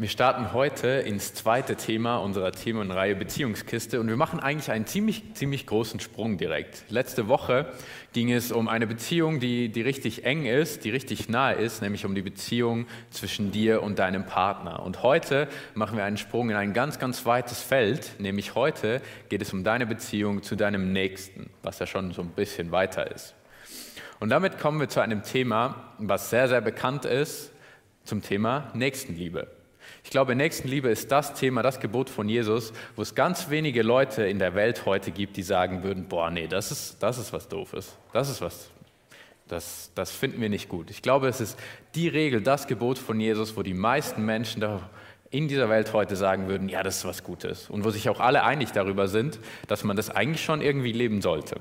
Wir starten heute ins zweite Thema unserer Themenreihe Beziehungskiste und wir machen eigentlich einen ziemlich, ziemlich großen Sprung direkt. Letzte Woche ging es um eine Beziehung, die, die richtig eng ist, die richtig nahe ist, nämlich um die Beziehung zwischen dir und deinem Partner. Und heute machen wir einen Sprung in ein ganz, ganz weites Feld, nämlich heute geht es um deine Beziehung zu deinem Nächsten, was ja schon so ein bisschen weiter ist. Und damit kommen wir zu einem Thema, was sehr, sehr bekannt ist, zum Thema Nächstenliebe. Ich glaube, Nächstenliebe ist das Thema, das Gebot von Jesus, wo es ganz wenige Leute in der Welt heute gibt, die sagen würden, boah, nee, das ist, das ist was Doofes. Das ist was, das, das finden wir nicht gut. Ich glaube, es ist die Regel, das Gebot von Jesus, wo die meisten Menschen in dieser Welt heute sagen würden, ja, das ist was Gutes. Und wo sich auch alle einig darüber sind, dass man das eigentlich schon irgendwie leben sollte.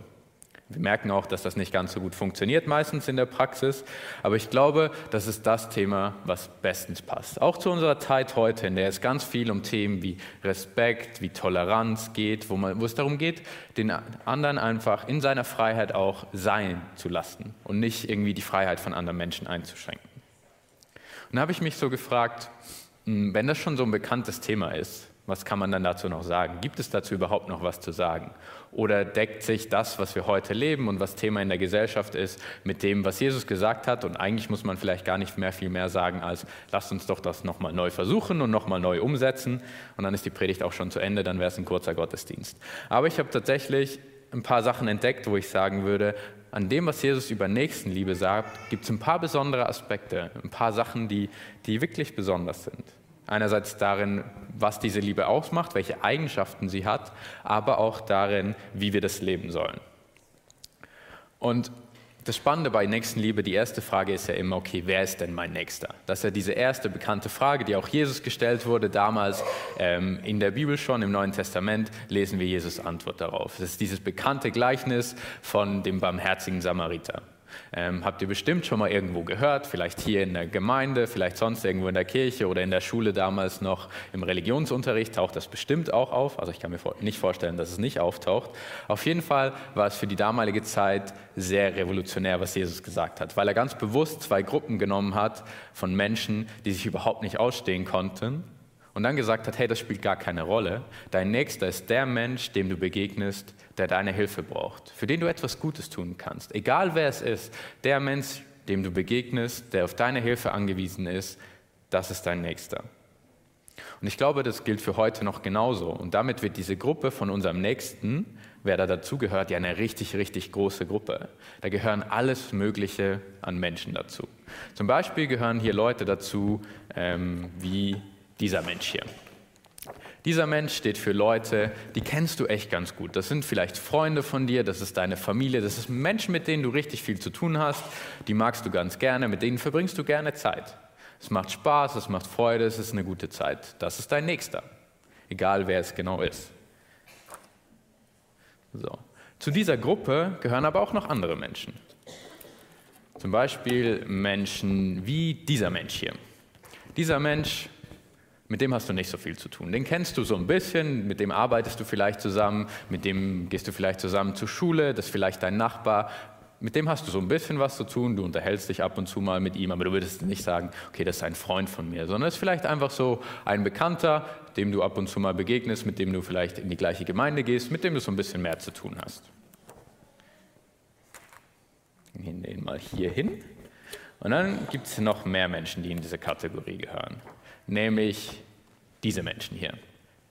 Wir merken auch, dass das nicht ganz so gut funktioniert meistens in der Praxis, aber ich glaube, das ist das Thema, was bestens passt. Auch zu unserer Zeit heute, in der es ganz viel um Themen wie Respekt, wie Toleranz geht, wo, man, wo es darum geht, den anderen einfach in seiner Freiheit auch sein zu lassen und nicht irgendwie die Freiheit von anderen Menschen einzuschränken. Und da habe ich mich so gefragt, hm, wenn das schon so ein bekanntes Thema ist, was kann man dann dazu noch sagen? Gibt es dazu überhaupt noch was zu sagen? Oder deckt sich das, was wir heute leben und was Thema in der Gesellschaft ist, mit dem, was Jesus gesagt hat? Und eigentlich muss man vielleicht gar nicht mehr viel mehr sagen als, lasst uns doch das nochmal neu versuchen und nochmal neu umsetzen. Und dann ist die Predigt auch schon zu Ende, dann wäre es ein kurzer Gottesdienst. Aber ich habe tatsächlich ein paar Sachen entdeckt, wo ich sagen würde, an dem, was Jesus über Nächstenliebe sagt, gibt es ein paar besondere Aspekte, ein paar Sachen, die, die wirklich besonders sind. Einerseits darin, was diese Liebe ausmacht, welche Eigenschaften sie hat, aber auch darin, wie wir das leben sollen. Und das Spannende bei Nächstenliebe, die erste Frage ist ja immer, okay, wer ist denn mein Nächster? Das ist ja diese erste bekannte Frage, die auch Jesus gestellt wurde. Damals ähm, in der Bibel schon, im Neuen Testament, lesen wir Jesus Antwort darauf. Das ist dieses bekannte Gleichnis von dem barmherzigen Samariter. Ähm, habt ihr bestimmt schon mal irgendwo gehört, vielleicht hier in der Gemeinde, vielleicht sonst irgendwo in der Kirche oder in der Schule damals noch im Religionsunterricht taucht das bestimmt auch auf. Also ich kann mir nicht vorstellen, dass es nicht auftaucht. Auf jeden Fall war es für die damalige Zeit sehr revolutionär, was Jesus gesagt hat, weil er ganz bewusst zwei Gruppen genommen hat von Menschen, die sich überhaupt nicht ausstehen konnten und dann gesagt hat, hey, das spielt gar keine Rolle. Dein Nächster ist der Mensch, dem du begegnest, der deine Hilfe braucht, für den du etwas Gutes tun kannst. Egal wer es ist, der Mensch, dem du begegnest, der auf deine Hilfe angewiesen ist, das ist dein Nächster. Und ich glaube, das gilt für heute noch genauso. Und damit wird diese Gruppe von unserem Nächsten, wer da dazugehört, ja eine richtig, richtig große Gruppe. Da gehören alles Mögliche an Menschen dazu. Zum Beispiel gehören hier Leute dazu, ähm, wie dieser Mensch hier. Dieser Mensch steht für Leute, die kennst du echt ganz gut. Das sind vielleicht Freunde von dir, das ist deine Familie, das ist Menschen, mit denen du richtig viel zu tun hast, die magst du ganz gerne, mit denen verbringst du gerne Zeit. Es macht Spaß, es macht Freude, es ist eine gute Zeit. Das ist dein Nächster, egal wer es genau ist. So. Zu dieser Gruppe gehören aber auch noch andere Menschen. Zum Beispiel Menschen wie dieser Mensch hier. Dieser Mensch mit dem hast du nicht so viel zu tun. Den kennst du so ein bisschen, mit dem arbeitest du vielleicht zusammen, mit dem gehst du vielleicht zusammen zur Schule, das ist vielleicht dein Nachbar. Mit dem hast du so ein bisschen was zu tun, du unterhältst dich ab und zu mal mit ihm, aber du würdest nicht sagen, okay, das ist ein Freund von mir, sondern es ist vielleicht einfach so ein Bekannter, dem du ab und zu mal begegnest, mit dem du vielleicht in die gleiche Gemeinde gehst, mit dem du so ein bisschen mehr zu tun hast. Wir nehmen den mal hier hin. Und dann gibt es noch mehr Menschen, die in diese Kategorie gehören nämlich diese Menschen hier.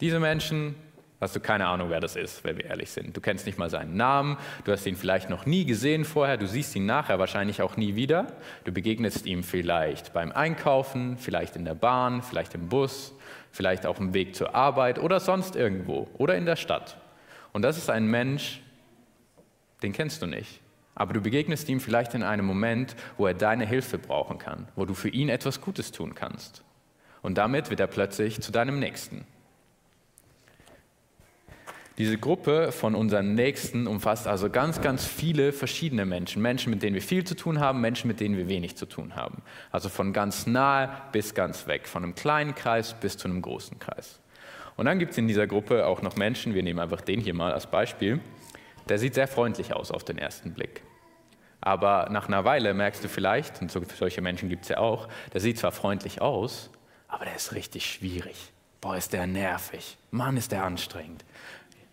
Diese Menschen, hast du keine Ahnung, wer das ist, wenn wir ehrlich sind. Du kennst nicht mal seinen Namen, du hast ihn vielleicht noch nie gesehen vorher, du siehst ihn nachher wahrscheinlich auch nie wieder. Du begegnest ihm vielleicht beim Einkaufen, vielleicht in der Bahn, vielleicht im Bus, vielleicht auf dem Weg zur Arbeit oder sonst irgendwo oder in der Stadt. Und das ist ein Mensch, den kennst du nicht. Aber du begegnest ihm vielleicht in einem Moment, wo er deine Hilfe brauchen kann, wo du für ihn etwas Gutes tun kannst. Und damit wird er plötzlich zu deinem Nächsten. Diese Gruppe von unseren Nächsten umfasst also ganz, ganz viele verschiedene Menschen. Menschen, mit denen wir viel zu tun haben, Menschen, mit denen wir wenig zu tun haben. Also von ganz nahe bis ganz weg, von einem kleinen Kreis bis zu einem großen Kreis. Und dann gibt es in dieser Gruppe auch noch Menschen, wir nehmen einfach den hier mal als Beispiel, der sieht sehr freundlich aus auf den ersten Blick. Aber nach einer Weile merkst du vielleicht, und solche Menschen gibt es ja auch, der sieht zwar freundlich aus, aber der ist richtig schwierig. Boah, ist der nervig. Mann, ist der anstrengend.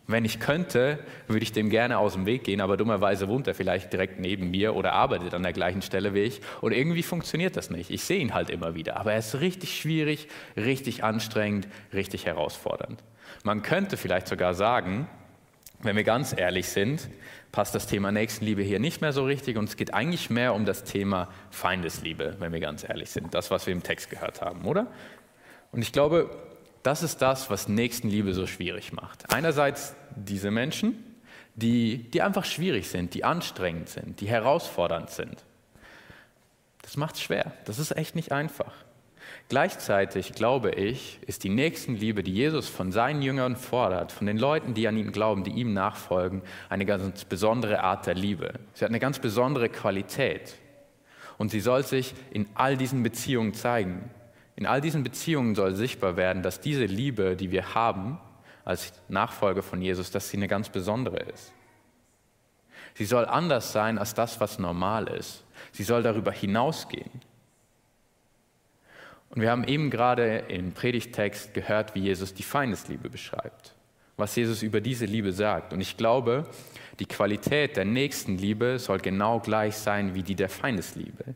Wenn ich könnte, würde ich dem gerne aus dem Weg gehen, aber dummerweise wohnt er vielleicht direkt neben mir oder arbeitet an der gleichen Stelle wie ich und irgendwie funktioniert das nicht. Ich sehe ihn halt immer wieder, aber er ist richtig schwierig, richtig anstrengend, richtig herausfordernd. Man könnte vielleicht sogar sagen, wenn wir ganz ehrlich sind, passt das Thema Nächstenliebe hier nicht mehr so richtig und es geht eigentlich mehr um das Thema Feindesliebe, wenn wir ganz ehrlich sind. Das, was wir im Text gehört haben, oder? Und ich glaube, das ist das, was Nächstenliebe so schwierig macht. Einerseits diese Menschen, die, die einfach schwierig sind, die anstrengend sind, die herausfordernd sind. Das macht es schwer. Das ist echt nicht einfach. Gleichzeitig glaube ich, ist die Nächstenliebe, die Jesus von seinen Jüngern fordert, von den Leuten, die an ihn glauben, die ihm nachfolgen, eine ganz besondere Art der Liebe. Sie hat eine ganz besondere Qualität. Und sie soll sich in all diesen Beziehungen zeigen. In all diesen Beziehungen soll sichtbar werden, dass diese Liebe, die wir haben als Nachfolger von Jesus, dass sie eine ganz besondere ist. Sie soll anders sein als das, was normal ist. Sie soll darüber hinausgehen. Und wir haben eben gerade im Predigtext gehört, wie Jesus die Feindesliebe beschreibt, was Jesus über diese Liebe sagt. Und ich glaube, die Qualität der Nächstenliebe soll genau gleich sein wie die der Feindesliebe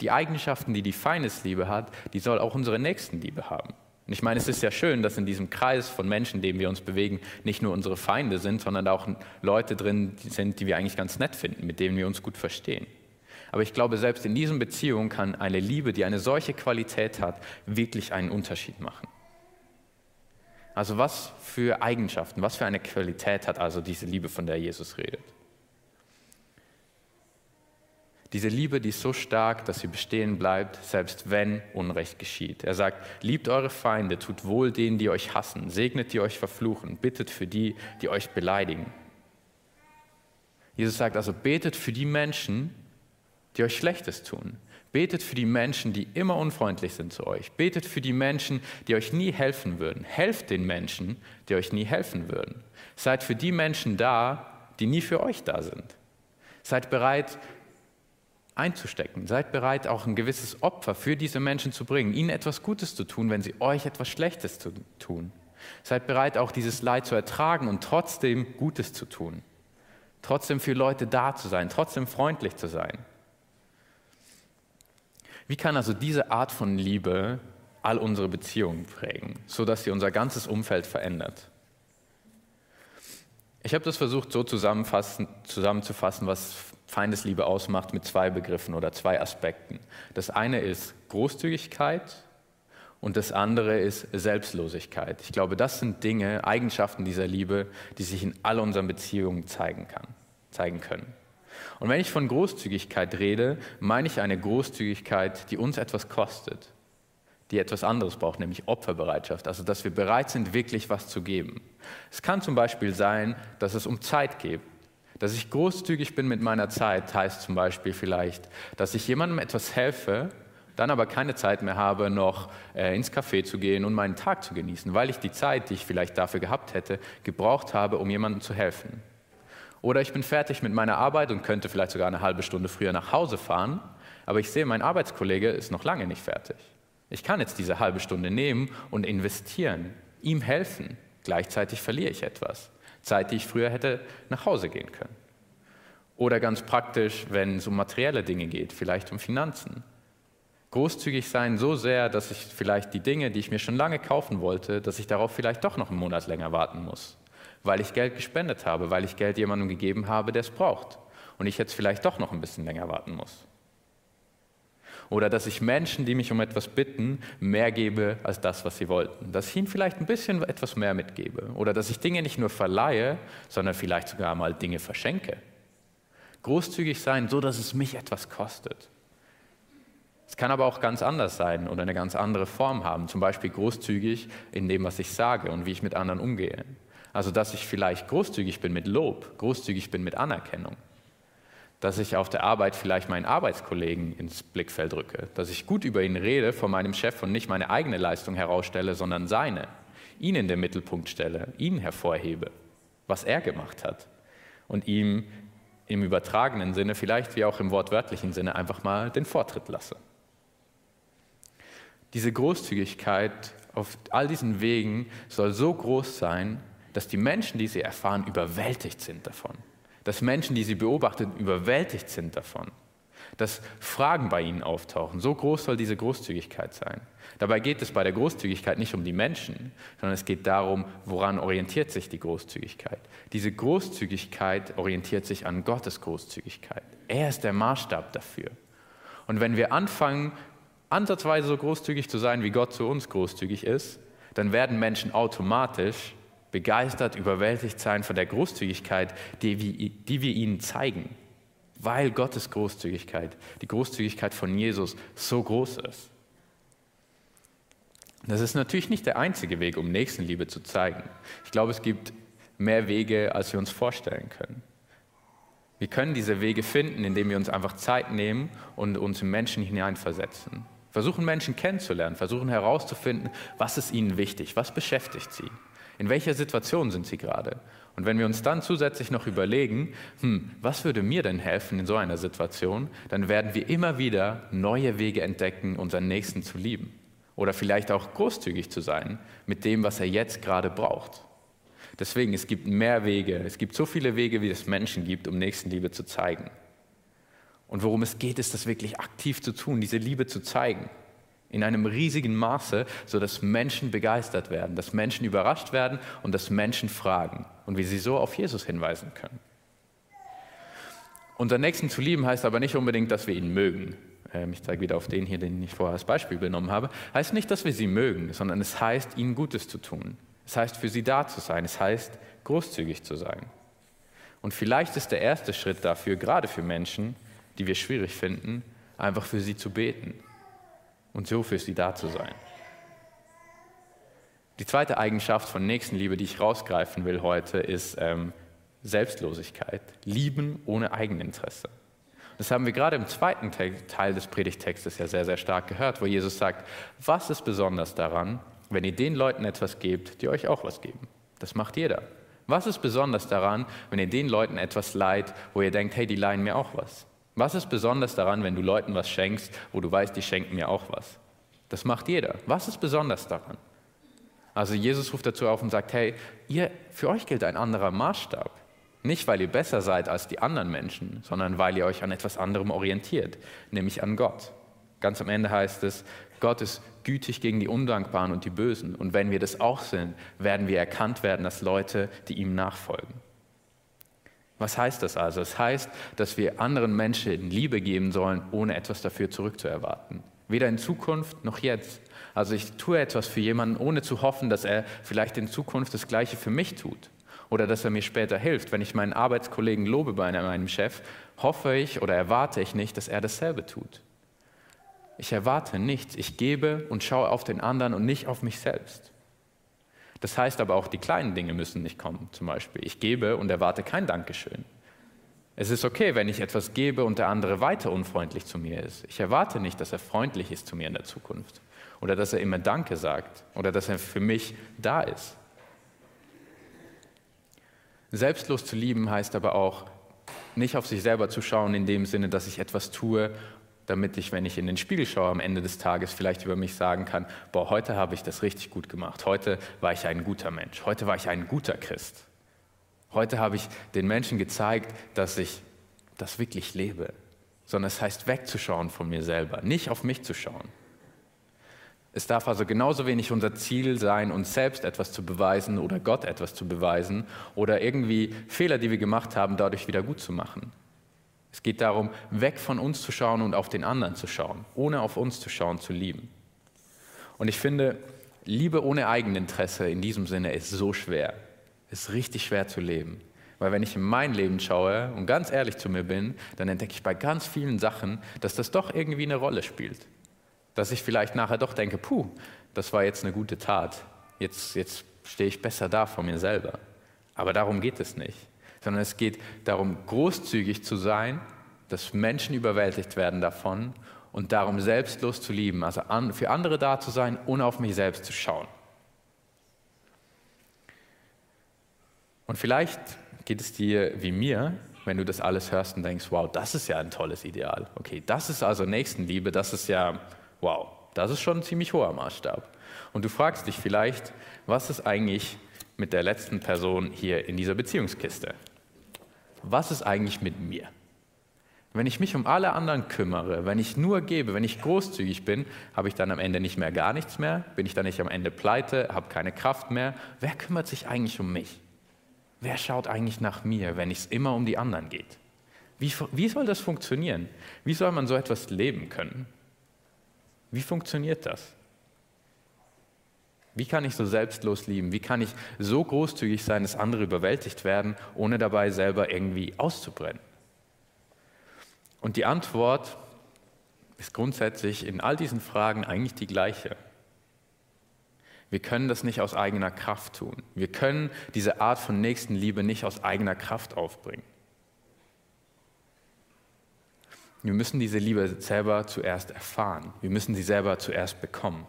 die Eigenschaften, die die Feindesliebe hat, die soll auch unsere Nächstenliebe haben. Und ich meine, es ist ja schön, dass in diesem Kreis von Menschen, in dem wir uns bewegen, nicht nur unsere Feinde sind, sondern auch Leute drin sind, die wir eigentlich ganz nett finden, mit denen wir uns gut verstehen. Aber ich glaube, selbst in diesen Beziehungen kann eine Liebe, die eine solche Qualität hat, wirklich einen Unterschied machen. Also was für Eigenschaften, was für eine Qualität hat also diese Liebe, von der Jesus redet? Diese Liebe, die ist so stark, dass sie bestehen bleibt, selbst wenn Unrecht geschieht. Er sagt, liebt eure Feinde, tut wohl denen, die euch hassen, segnet die euch verfluchen, bittet für die, die euch beleidigen. Jesus sagt also, betet für die Menschen, die euch Schlechtes tun. Betet für die Menschen, die immer unfreundlich sind zu euch. Betet für die Menschen, die euch nie helfen würden. Helft den Menschen, die euch nie helfen würden. Seid für die Menschen da, die nie für euch da sind. Seid bereit, einzustecken. Seid bereit, auch ein gewisses Opfer für diese Menschen zu bringen, ihnen etwas Gutes zu tun, wenn sie euch etwas Schlechtes tun. Seid bereit, auch dieses Leid zu ertragen und trotzdem Gutes zu tun. Trotzdem für Leute da zu sein, trotzdem freundlich zu sein. Wie kann also diese Art von Liebe all unsere Beziehungen prägen, sodass sie unser ganzes Umfeld verändert? Ich habe das versucht so zusammenzufassen, was Feindesliebe ausmacht mit zwei Begriffen oder zwei Aspekten. Das eine ist Großzügigkeit und das andere ist Selbstlosigkeit. Ich glaube, das sind Dinge, Eigenschaften dieser Liebe, die sich in all unseren Beziehungen zeigen, kann, zeigen können. Und wenn ich von Großzügigkeit rede, meine ich eine Großzügigkeit, die uns etwas kostet, die etwas anderes braucht, nämlich Opferbereitschaft, also dass wir bereit sind, wirklich was zu geben. Es kann zum Beispiel sein, dass es um Zeit geht, dass ich großzügig bin mit meiner Zeit heißt zum Beispiel vielleicht, dass ich jemandem etwas helfe, dann aber keine Zeit mehr habe, noch äh, ins Café zu gehen und meinen Tag zu genießen, weil ich die Zeit, die ich vielleicht dafür gehabt hätte, gebraucht habe, um jemandem zu helfen. Oder ich bin fertig mit meiner Arbeit und könnte vielleicht sogar eine halbe Stunde früher nach Hause fahren, aber ich sehe, mein Arbeitskollege ist noch lange nicht fertig. Ich kann jetzt diese halbe Stunde nehmen und investieren, ihm helfen. Gleichzeitig verliere ich etwas. Zeit, die ich früher hätte nach Hause gehen können. Oder ganz praktisch, wenn es um materielle Dinge geht, vielleicht um Finanzen. Großzügig sein so sehr, dass ich vielleicht die Dinge, die ich mir schon lange kaufen wollte, dass ich darauf vielleicht doch noch einen Monat länger warten muss, weil ich Geld gespendet habe, weil ich Geld jemandem gegeben habe, der es braucht und ich jetzt vielleicht doch noch ein bisschen länger warten muss. Oder dass ich Menschen, die mich um etwas bitten, mehr gebe als das, was sie wollten. Dass ich ihnen vielleicht ein bisschen etwas mehr mitgebe. Oder dass ich Dinge nicht nur verleihe, sondern vielleicht sogar mal Dinge verschenke. Großzügig sein, so dass es mich etwas kostet. Es kann aber auch ganz anders sein oder eine ganz andere Form haben. Zum Beispiel großzügig in dem, was ich sage und wie ich mit anderen umgehe. Also dass ich vielleicht großzügig bin mit Lob, großzügig bin mit Anerkennung. Dass ich auf der Arbeit vielleicht meinen Arbeitskollegen ins Blickfeld rücke, dass ich gut über ihn rede vor meinem Chef und nicht meine eigene Leistung herausstelle, sondern seine, ihn in den Mittelpunkt stelle, ihn hervorhebe, was er gemacht hat. Und ihm im übertragenen Sinne, vielleicht wie auch im wortwörtlichen Sinne, einfach mal den Vortritt lasse. Diese Großzügigkeit auf all diesen Wegen soll so groß sein, dass die Menschen, die sie erfahren, überwältigt sind davon. Dass Menschen, die sie beobachten, überwältigt sind davon. Dass Fragen bei ihnen auftauchen. So groß soll diese Großzügigkeit sein. Dabei geht es bei der Großzügigkeit nicht um die Menschen, sondern es geht darum, woran orientiert sich die Großzügigkeit. Diese Großzügigkeit orientiert sich an Gottes Großzügigkeit. Er ist der Maßstab dafür. Und wenn wir anfangen, ansatzweise so großzügig zu sein, wie Gott zu uns großzügig ist, dann werden Menschen automatisch begeistert, überwältigt sein von der Großzügigkeit, die wir, ihnen zeigen, weil Gottes Großzügigkeit, die Großzügigkeit von Jesus so groß ist. Das ist natürlich nicht der einzige Weg, um Nächstenliebe zu zeigen. Ich glaube, es gibt mehr Wege, als wir uns vorstellen können. Wir können diese Wege finden, indem wir uns einfach Zeit nehmen und uns in Menschen hineinversetzen. Versuchen Menschen kennenzulernen, versuchen herauszufinden, was ist ihnen wichtig, was beschäftigt sie, in welcher Situation sind sie gerade. Und wenn wir uns dann zusätzlich noch überlegen, hm, was würde mir denn helfen in so einer Situation, dann werden wir immer wieder neue Wege entdecken, unseren Nächsten zu lieben. Oder vielleicht auch großzügig zu sein mit dem, was er jetzt gerade braucht. Deswegen, es gibt mehr Wege, es gibt so viele Wege, wie es Menschen gibt, um Nächstenliebe zu zeigen. Und worum es geht, ist das wirklich aktiv zu tun, diese Liebe zu zeigen. In einem riesigen Maße, sodass Menschen begeistert werden, dass Menschen überrascht werden und dass Menschen fragen und wie sie so auf Jesus hinweisen können. Unseren Nächsten zu lieben heißt aber nicht unbedingt, dass wir ihn mögen. Ähm, ich zeige wieder auf den hier, den ich vorher als Beispiel genommen habe. Heißt nicht, dass wir sie mögen, sondern es heißt, ihnen Gutes zu tun. Es heißt, für sie da zu sein. Es heißt, großzügig zu sein. Und vielleicht ist der erste Schritt dafür, gerade für Menschen, die wir schwierig finden, einfach für sie zu beten und so für sie da zu sein. Die zweite Eigenschaft von Nächstenliebe, die ich rausgreifen will heute, ist ähm, Selbstlosigkeit. Lieben ohne Eigeninteresse. Das haben wir gerade im zweiten Teil des Predigtextes ja sehr, sehr stark gehört, wo Jesus sagt, was ist besonders daran, wenn ihr den Leuten etwas gebt, die euch auch was geben? Das macht jeder. Was ist besonders daran, wenn ihr den Leuten etwas leiht, wo ihr denkt, hey, die leihen mir auch was? Was ist besonders daran, wenn du Leuten was schenkst, wo du weißt, die schenken mir auch was? Das macht jeder. Was ist besonders daran? Also Jesus ruft dazu auf und sagt, hey, ihr, für euch gilt ein anderer Maßstab. Nicht, weil ihr besser seid als die anderen Menschen, sondern weil ihr euch an etwas anderem orientiert, nämlich an Gott. Ganz am Ende heißt es, Gott ist gütig gegen die Undankbaren und die Bösen. Und wenn wir das auch sind, werden wir erkannt werden als Leute, die ihm nachfolgen. Was heißt das also? Es das heißt, dass wir anderen Menschen Liebe geben sollen, ohne etwas dafür zurückzuerwarten. Weder in Zukunft noch jetzt. Also ich tue etwas für jemanden, ohne zu hoffen, dass er vielleicht in Zukunft das Gleiche für mich tut oder dass er mir später hilft. Wenn ich meinen Arbeitskollegen lobe bei meinem Chef, hoffe ich oder erwarte ich nicht, dass er dasselbe tut. Ich erwarte nichts. Ich gebe und schaue auf den anderen und nicht auf mich selbst. Das heißt aber auch, die kleinen Dinge müssen nicht kommen. Zum Beispiel, ich gebe und erwarte kein Dankeschön. Es ist okay, wenn ich etwas gebe und der andere weiter unfreundlich zu mir ist. Ich erwarte nicht, dass er freundlich ist zu mir in der Zukunft oder dass er immer Danke sagt oder dass er für mich da ist. Selbstlos zu lieben heißt aber auch, nicht auf sich selber zu schauen in dem Sinne, dass ich etwas tue, damit ich, wenn ich in den Spiegel schaue am Ende des Tages, vielleicht über mich sagen kann, boah, heute habe ich das richtig gut gemacht, heute war ich ein guter Mensch, heute war ich ein guter Christ. Heute habe ich den Menschen gezeigt, dass ich das wirklich lebe, sondern es heißt wegzuschauen von mir selber, nicht auf mich zu schauen. Es darf also genauso wenig unser Ziel sein, uns selbst etwas zu beweisen oder Gott etwas zu beweisen oder irgendwie Fehler, die wir gemacht haben, dadurch wieder gut zu machen. Es geht darum, weg von uns zu schauen und auf den anderen zu schauen, ohne auf uns zu schauen, zu lieben. Und ich finde, Liebe ohne Eigeninteresse in diesem Sinne ist so schwer, ist richtig schwer zu leben. Weil wenn ich in mein Leben schaue und ganz ehrlich zu mir bin, dann entdecke ich bei ganz vielen Sachen, dass das doch irgendwie eine Rolle spielt. Dass ich vielleicht nachher doch denke, puh, das war jetzt eine gute Tat. Jetzt, jetzt stehe ich besser da vor mir selber. Aber darum geht es nicht sondern es geht darum, großzügig zu sein, dass Menschen überwältigt werden davon und darum, selbstlos zu lieben, also für andere da zu sein, ohne auf mich selbst zu schauen. Und vielleicht geht es dir wie mir, wenn du das alles hörst und denkst, wow, das ist ja ein tolles Ideal. Okay, das ist also Nächstenliebe, das ist ja, wow, das ist schon ein ziemlich hoher Maßstab. Und du fragst dich vielleicht, was ist eigentlich mit der letzten Person hier in dieser Beziehungskiste? Was ist eigentlich mit mir? Wenn ich mich um alle anderen kümmere, wenn ich nur gebe, wenn ich großzügig bin, habe ich dann am Ende nicht mehr gar nichts mehr? Bin ich dann nicht am Ende pleite, habe keine Kraft mehr? Wer kümmert sich eigentlich um mich? Wer schaut eigentlich nach mir, wenn es immer um die anderen geht? Wie, wie soll das funktionieren? Wie soll man so etwas leben können? Wie funktioniert das? Wie kann ich so selbstlos lieben? Wie kann ich so großzügig sein, dass andere überwältigt werden, ohne dabei selber irgendwie auszubrennen? Und die Antwort ist grundsätzlich in all diesen Fragen eigentlich die gleiche. Wir können das nicht aus eigener Kraft tun. Wir können diese Art von Nächstenliebe nicht aus eigener Kraft aufbringen. Wir müssen diese Liebe selber zuerst erfahren. Wir müssen sie selber zuerst bekommen.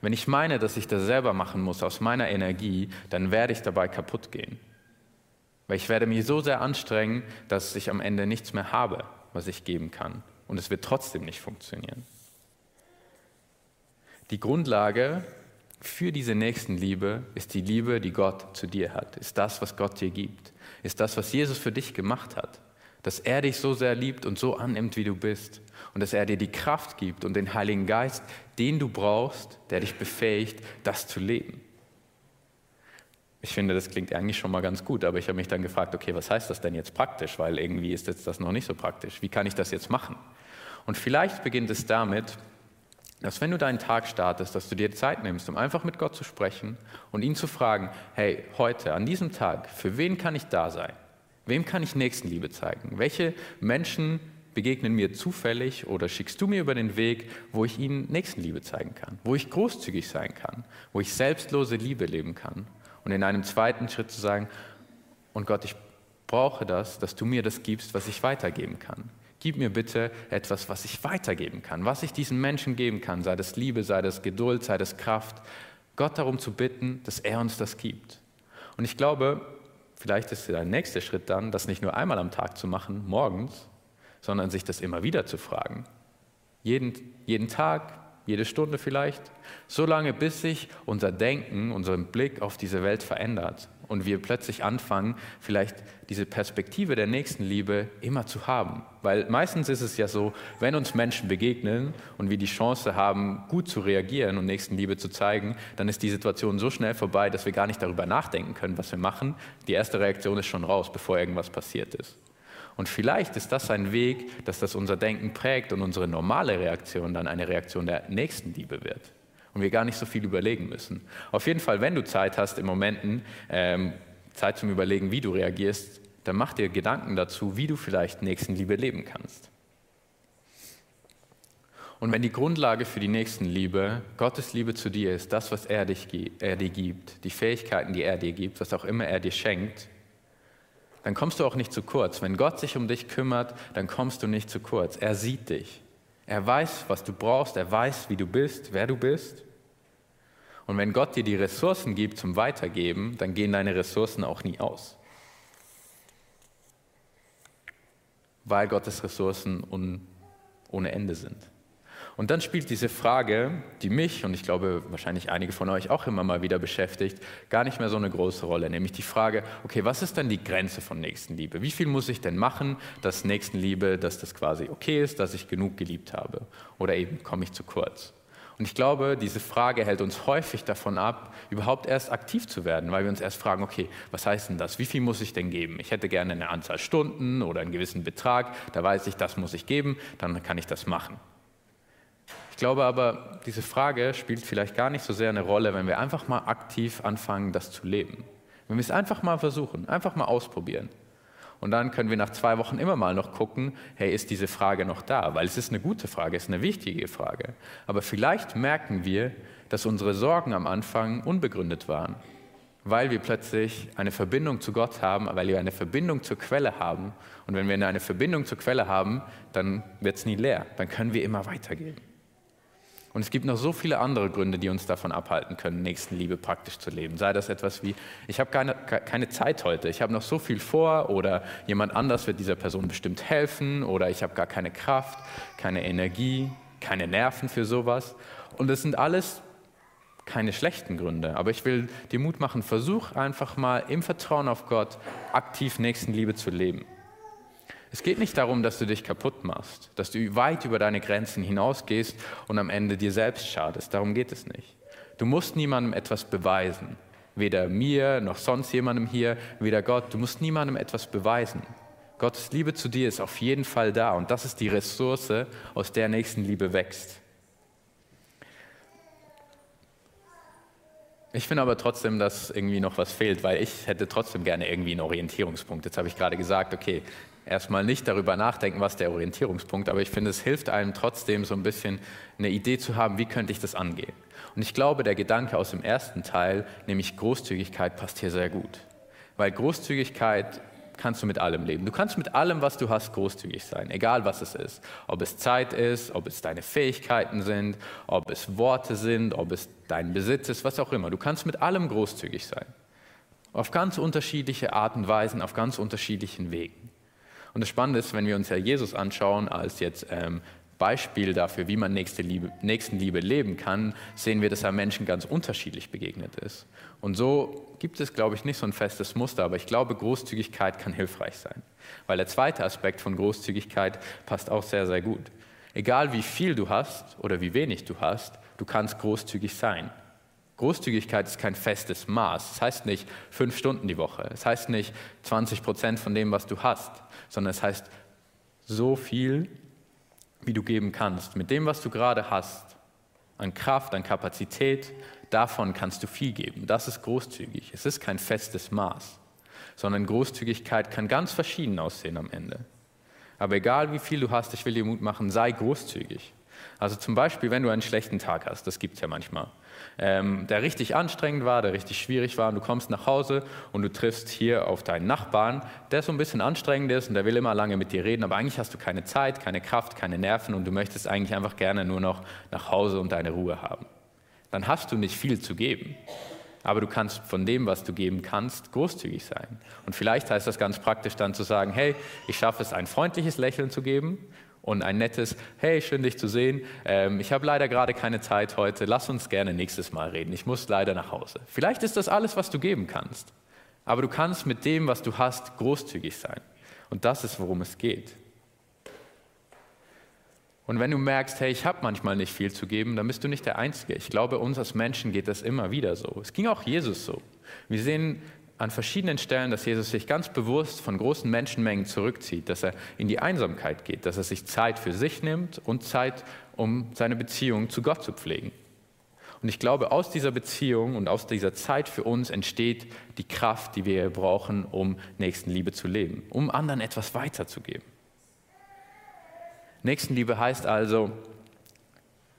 Wenn ich meine, dass ich das selber machen muss aus meiner Energie, dann werde ich dabei kaputt gehen. Weil ich werde mich so sehr anstrengen, dass ich am Ende nichts mehr habe, was ich geben kann. Und es wird trotzdem nicht funktionieren. Die Grundlage für diese Nächstenliebe ist die Liebe, die Gott zu dir hat, ist das, was Gott dir gibt, ist das, was Jesus für dich gemacht hat, dass er dich so sehr liebt und so annimmt, wie du bist und dass er dir die Kraft gibt und den Heiligen Geist, den du brauchst, der dich befähigt, das zu leben. Ich finde, das klingt eigentlich schon mal ganz gut, aber ich habe mich dann gefragt, okay, was heißt das denn jetzt praktisch? Weil irgendwie ist jetzt das noch nicht so praktisch. Wie kann ich das jetzt machen? Und vielleicht beginnt es damit, dass wenn du deinen Tag startest, dass du dir Zeit nimmst, um einfach mit Gott zu sprechen und ihn zu fragen, hey, heute, an diesem Tag, für wen kann ich da sein? Wem kann ich Nächstenliebe zeigen? Welche Menschen begegnen mir zufällig oder schickst du mir über den Weg, wo ich ihnen Nächstenliebe zeigen kann, wo ich großzügig sein kann, wo ich selbstlose Liebe leben kann? Und in einem zweiten Schritt zu sagen, und Gott, ich brauche das, dass du mir das gibst, was ich weitergeben kann gib mir bitte etwas, was ich weitergeben kann, was ich diesen Menschen geben kann, sei das Liebe, sei das Geduld, sei das Kraft. Gott darum zu bitten, dass er uns das gibt. Und ich glaube, vielleicht ist der nächste Schritt dann, das nicht nur einmal am Tag zu machen, morgens, sondern sich das immer wieder zu fragen. Jeden, jeden Tag, jede Stunde vielleicht, so lange bis sich unser Denken, unseren Blick auf diese Welt verändert und wir plötzlich anfangen, vielleicht diese Perspektive der Nächstenliebe immer zu haben. Weil meistens ist es ja so, wenn uns Menschen begegnen und wir die Chance haben, gut zu reagieren und Nächstenliebe zu zeigen, dann ist die Situation so schnell vorbei, dass wir gar nicht darüber nachdenken können, was wir machen. Die erste Reaktion ist schon raus, bevor irgendwas passiert ist. Und vielleicht ist das ein Weg, dass das unser Denken prägt und unsere normale Reaktion dann eine Reaktion der Nächstenliebe wird. Und wir gar nicht so viel überlegen müssen. Auf jeden Fall, wenn du Zeit hast in Momenten, ähm, Zeit zum Überlegen, wie du reagierst, dann mach dir Gedanken dazu, wie du vielleicht Nächstenliebe leben kannst. Und wenn die Grundlage für die Nächstenliebe Gottes Liebe zu dir ist, das, was er, dich, er dir gibt, die Fähigkeiten, die er dir gibt, was auch immer er dir schenkt, dann kommst du auch nicht zu kurz. Wenn Gott sich um dich kümmert, dann kommst du nicht zu kurz. Er sieht dich. Er weiß, was du brauchst. Er weiß, wie du bist, wer du bist. Und wenn Gott dir die Ressourcen gibt zum Weitergeben, dann gehen deine Ressourcen auch nie aus. Weil Gottes Ressourcen ohne Ende sind. Und dann spielt diese Frage, die mich und ich glaube wahrscheinlich einige von euch auch immer mal wieder beschäftigt, gar nicht mehr so eine große Rolle. Nämlich die Frage, okay, was ist denn die Grenze von Nächstenliebe? Wie viel muss ich denn machen, dass Nächstenliebe, dass das quasi okay ist, dass ich genug geliebt habe? Oder eben komme ich zu kurz? Und ich glaube, diese Frage hält uns häufig davon ab, überhaupt erst aktiv zu werden, weil wir uns erst fragen, okay, was heißt denn das? Wie viel muss ich denn geben? Ich hätte gerne eine Anzahl Stunden oder einen gewissen Betrag, da weiß ich, das muss ich geben, dann kann ich das machen. Ich glaube aber, diese Frage spielt vielleicht gar nicht so sehr eine Rolle, wenn wir einfach mal aktiv anfangen, das zu leben. Wenn wir es einfach mal versuchen, einfach mal ausprobieren. Und dann können wir nach zwei Wochen immer mal noch gucken, hey, ist diese Frage noch da? Weil es ist eine gute Frage, es ist eine wichtige Frage. Aber vielleicht merken wir, dass unsere Sorgen am Anfang unbegründet waren, weil wir plötzlich eine Verbindung zu Gott haben, weil wir eine Verbindung zur Quelle haben. Und wenn wir eine Verbindung zur Quelle haben, dann wird es nie leer, dann können wir immer weitergehen. Und es gibt noch so viele andere Gründe, die uns davon abhalten können, Nächstenliebe praktisch zu leben. Sei das etwas wie, ich habe keine, keine Zeit heute, ich habe noch so viel vor oder jemand anders wird dieser Person bestimmt helfen oder ich habe gar keine Kraft, keine Energie, keine Nerven für sowas. Und es sind alles keine schlechten Gründe. Aber ich will dir Mut machen, versuch einfach mal im Vertrauen auf Gott aktiv Nächstenliebe zu leben. Es geht nicht darum, dass du dich kaputt machst, dass du weit über deine Grenzen hinausgehst und am Ende dir selbst schadest. Darum geht es nicht. Du musst niemandem etwas beweisen. Weder mir noch sonst jemandem hier, weder Gott. Du musst niemandem etwas beweisen. Gottes Liebe zu dir ist auf jeden Fall da und das ist die Ressource, aus der Nächstenliebe wächst. Ich finde aber trotzdem, dass irgendwie noch was fehlt, weil ich hätte trotzdem gerne irgendwie einen Orientierungspunkt. Jetzt habe ich gerade gesagt, okay, erstmal nicht darüber nachdenken, was der Orientierungspunkt, aber ich finde, es hilft einem trotzdem so ein bisschen eine Idee zu haben, wie könnte ich das angehen. Und ich glaube, der Gedanke aus dem ersten Teil, nämlich Großzügigkeit, passt hier sehr gut. Weil Großzügigkeit kannst du mit allem leben. Du kannst mit allem, was du hast, großzügig sein, egal was es ist. Ob es Zeit ist, ob es deine Fähigkeiten sind, ob es Worte sind, ob es dein Besitz ist, was auch immer. Du kannst mit allem großzügig sein. Auf ganz unterschiedliche Arten und Weisen, auf ganz unterschiedlichen Wegen. Und das Spannende ist, wenn wir uns ja Jesus anschauen als jetzt ähm, Beispiel dafür, wie man nächste Liebe, Nächstenliebe leben kann, sehen wir, dass er Menschen ganz unterschiedlich begegnet ist. Und so gibt es, glaube ich, nicht so ein festes Muster, aber ich glaube, Großzügigkeit kann hilfreich sein. Weil der zweite Aspekt von Großzügigkeit passt auch sehr, sehr gut. Egal wie viel du hast oder wie wenig du hast, du kannst großzügig sein. Großzügigkeit ist kein festes Maß. Das heißt nicht fünf Stunden die Woche. Es das heißt nicht 20 Prozent von dem, was du hast, sondern es heißt so viel, wie du geben kannst. Mit dem, was du gerade hast, an Kraft, an Kapazität, davon kannst du viel geben. Das ist großzügig. Es ist kein festes Maß, sondern Großzügigkeit kann ganz verschieden aussehen am Ende. Aber egal wie viel du hast, ich will dir Mut machen, sei großzügig. Also zum Beispiel, wenn du einen schlechten Tag hast, das gibt es ja manchmal, ähm, der richtig anstrengend war, der richtig schwierig war, und du kommst nach Hause und du triffst hier auf deinen Nachbarn, der so ein bisschen anstrengend ist und der will immer lange mit dir reden, aber eigentlich hast du keine Zeit, keine Kraft, keine Nerven und du möchtest eigentlich einfach gerne nur noch nach Hause und deine Ruhe haben. Dann hast du nicht viel zu geben. Aber du kannst von dem, was du geben kannst, großzügig sein. Und vielleicht heißt das ganz praktisch dann zu sagen, hey, ich schaffe es, ein freundliches Lächeln zu geben und ein nettes, hey, schön dich zu sehen. Ähm, ich habe leider gerade keine Zeit heute, lass uns gerne nächstes Mal reden. Ich muss leider nach Hause. Vielleicht ist das alles, was du geben kannst. Aber du kannst mit dem, was du hast, großzügig sein. Und das ist, worum es geht. Und wenn du merkst, hey, ich habe manchmal nicht viel zu geben, dann bist du nicht der Einzige. Ich glaube, uns als Menschen geht das immer wieder so. Es ging auch Jesus so. Wir sehen an verschiedenen Stellen, dass Jesus sich ganz bewusst von großen Menschenmengen zurückzieht, dass er in die Einsamkeit geht, dass er sich Zeit für sich nimmt und Zeit, um seine Beziehung zu Gott zu pflegen. Und ich glaube, aus dieser Beziehung und aus dieser Zeit für uns entsteht die Kraft, die wir brauchen, um Nächstenliebe zu leben, um anderen etwas weiterzugeben. Nächstenliebe heißt also,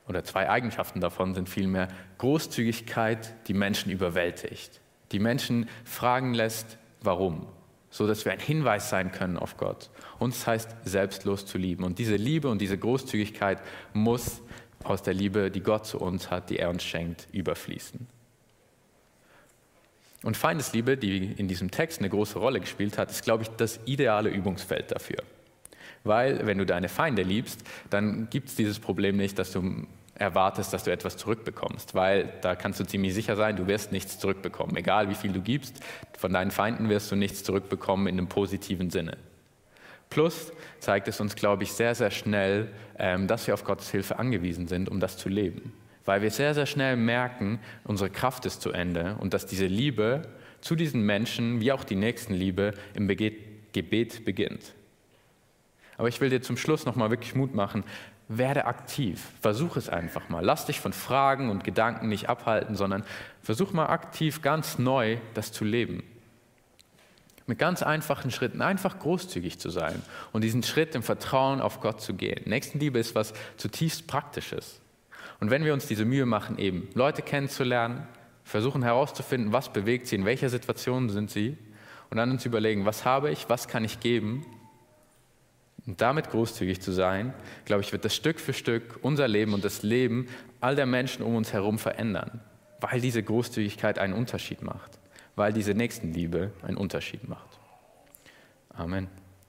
oder zwei Eigenschaften davon sind vielmehr Großzügigkeit, die Menschen überwältigt die Menschen fragen lässt, warum, so dass wir ein Hinweis sein können auf Gott. Uns heißt selbstlos zu lieben und diese Liebe und diese Großzügigkeit muss aus der Liebe, die Gott zu uns hat, die er uns schenkt, überfließen. Und Feindesliebe, die in diesem Text eine große Rolle gespielt hat, ist, glaube ich, das ideale Übungsfeld dafür. Weil, wenn du deine Feinde liebst, dann gibt es dieses Problem nicht, dass du erwartest, dass du etwas zurückbekommst, weil da kannst du ziemlich sicher sein, du wirst nichts zurückbekommen. Egal wie viel du gibst, von deinen Feinden wirst du nichts zurückbekommen in einem positiven Sinne. Plus zeigt es uns, glaube ich, sehr, sehr schnell, ähm, dass wir auf Gottes Hilfe angewiesen sind, um das zu leben. Weil wir sehr, sehr schnell merken, unsere Kraft ist zu Ende und dass diese Liebe zu diesen Menschen, wie auch die Nächstenliebe, im Gebet beginnt. Aber ich will dir zum Schluss nochmal wirklich Mut machen, werde aktiv. Versuch es einfach mal. Lass dich von Fragen und Gedanken nicht abhalten, sondern versuch mal aktiv, ganz neu das zu leben. Mit ganz einfachen Schritten, einfach großzügig zu sein und diesen Schritt im Vertrauen auf Gott zu gehen. Nächstenliebe ist was zutiefst Praktisches. Und wenn wir uns diese Mühe machen, eben Leute kennenzulernen, versuchen herauszufinden, was bewegt sie, in welcher Situation sind sie, und dann uns überlegen, was habe ich, was kann ich geben, und damit großzügig zu sein, glaube ich, wird das Stück für Stück unser Leben und das Leben all der Menschen um uns herum verändern, weil diese Großzügigkeit einen Unterschied macht, weil diese Nächstenliebe einen Unterschied macht. Amen.